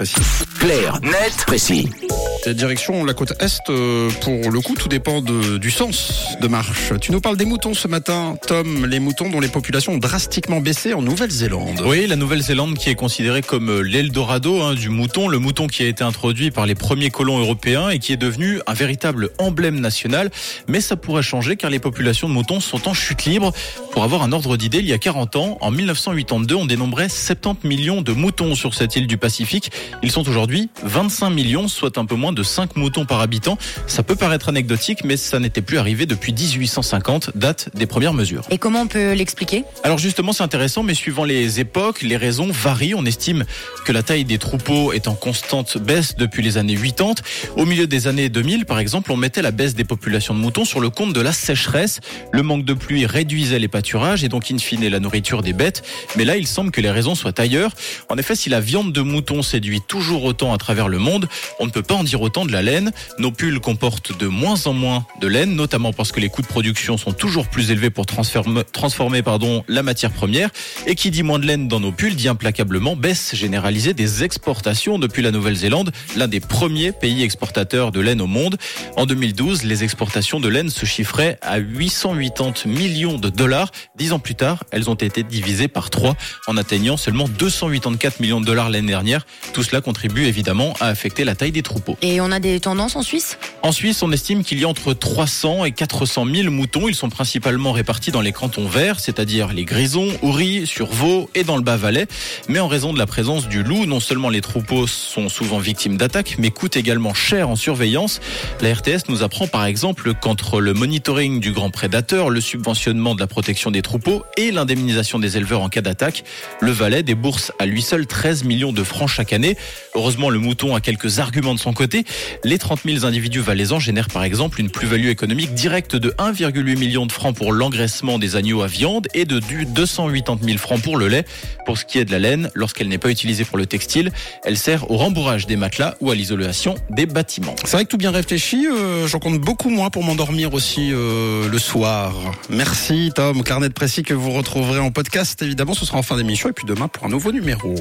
précis. Clair, net, précis. Direction la côte Est, euh, pour le coup, tout dépend du sens de marche. Tu nous parles des moutons ce matin, Tom, les moutons dont les populations ont drastiquement baissé en Nouvelle-Zélande. Oui, la Nouvelle-Zélande qui est considérée comme euh, l'Eldorado hein, du mouton, le mouton qui a été introduit par les premiers colons européens et qui est devenu un véritable emblème national. Mais ça pourrait changer car les populations de moutons sont en chute libre. Pour avoir un ordre d'idée, il y a 40 ans, en 1982, on dénombrait 70 millions de moutons sur cette île du Pacifique. Ils sont aujourd'hui 25 millions, soit un peu moins de 5 moutons par habitant. Ça peut paraître anecdotique, mais ça n'était plus arrivé depuis 1850, date des premières mesures. Et comment on peut l'expliquer? Alors justement, c'est intéressant, mais suivant les époques, les raisons varient. On estime que la taille des troupeaux est en constante baisse depuis les années 80. Au milieu des années 2000, par exemple, on mettait la baisse des populations de moutons sur le compte de la sécheresse. Le manque de pluie réduisait les pâturages et donc in fine la nourriture des bêtes. Mais là, il semble que les raisons soient ailleurs. En effet, si la viande de mouton séduit toujours autant à travers le monde, on ne peut pas en dire autant de la laine. Nos pulls comportent de moins en moins de laine, notamment parce que les coûts de production sont toujours plus élevés pour transformer, la matière première. Et qui dit moins de laine dans nos pulls dit implacablement baisse généralisée des exportations depuis la Nouvelle-Zélande, l'un des premiers pays exportateurs de laine au monde. En 2012, les exportations de laine se chiffraient à 880 millions de dollars. Dix ans plus tard, elles ont été divisées par trois en atteignant seulement 284 millions de dollars l'année dernière. Tout cela contribue évidemment à affecter la taille des troupeaux. On a des tendances en Suisse? En Suisse, on estime qu'il y a entre 300 et 400 000 moutons. Ils sont principalement répartis dans les cantons verts, c'est-à-dire les Grisons, Oury, sur Vaud et dans le Bas-Valais. Mais en raison de la présence du loup, non seulement les troupeaux sont souvent victimes d'attaques, mais coûtent également cher en surveillance. La RTS nous apprend par exemple qu'entre le monitoring du grand prédateur, le subventionnement de la protection des troupeaux et l'indemnisation des éleveurs en cas d'attaque, le Valais débourse à lui seul 13 millions de francs chaque année. Heureusement, le mouton a quelques arguments de son côté. Les 30 000 individus valaisans génèrent par exemple une plus-value économique directe de 1,8 million de francs pour l'engraissement des agneaux à viande et de du 280 000 francs pour le lait. Pour ce qui est de la laine, lorsqu'elle n'est pas utilisée pour le textile, elle sert au rembourrage des matelas ou à l'isolation des bâtiments. C'est vrai que tout bien réfléchi, euh, j'en compte beaucoup moins pour m'endormir aussi euh, le soir. Merci Tom, carnet de précis que vous retrouverez en podcast évidemment, ce sera en fin d'émission et puis demain pour un nouveau numéro.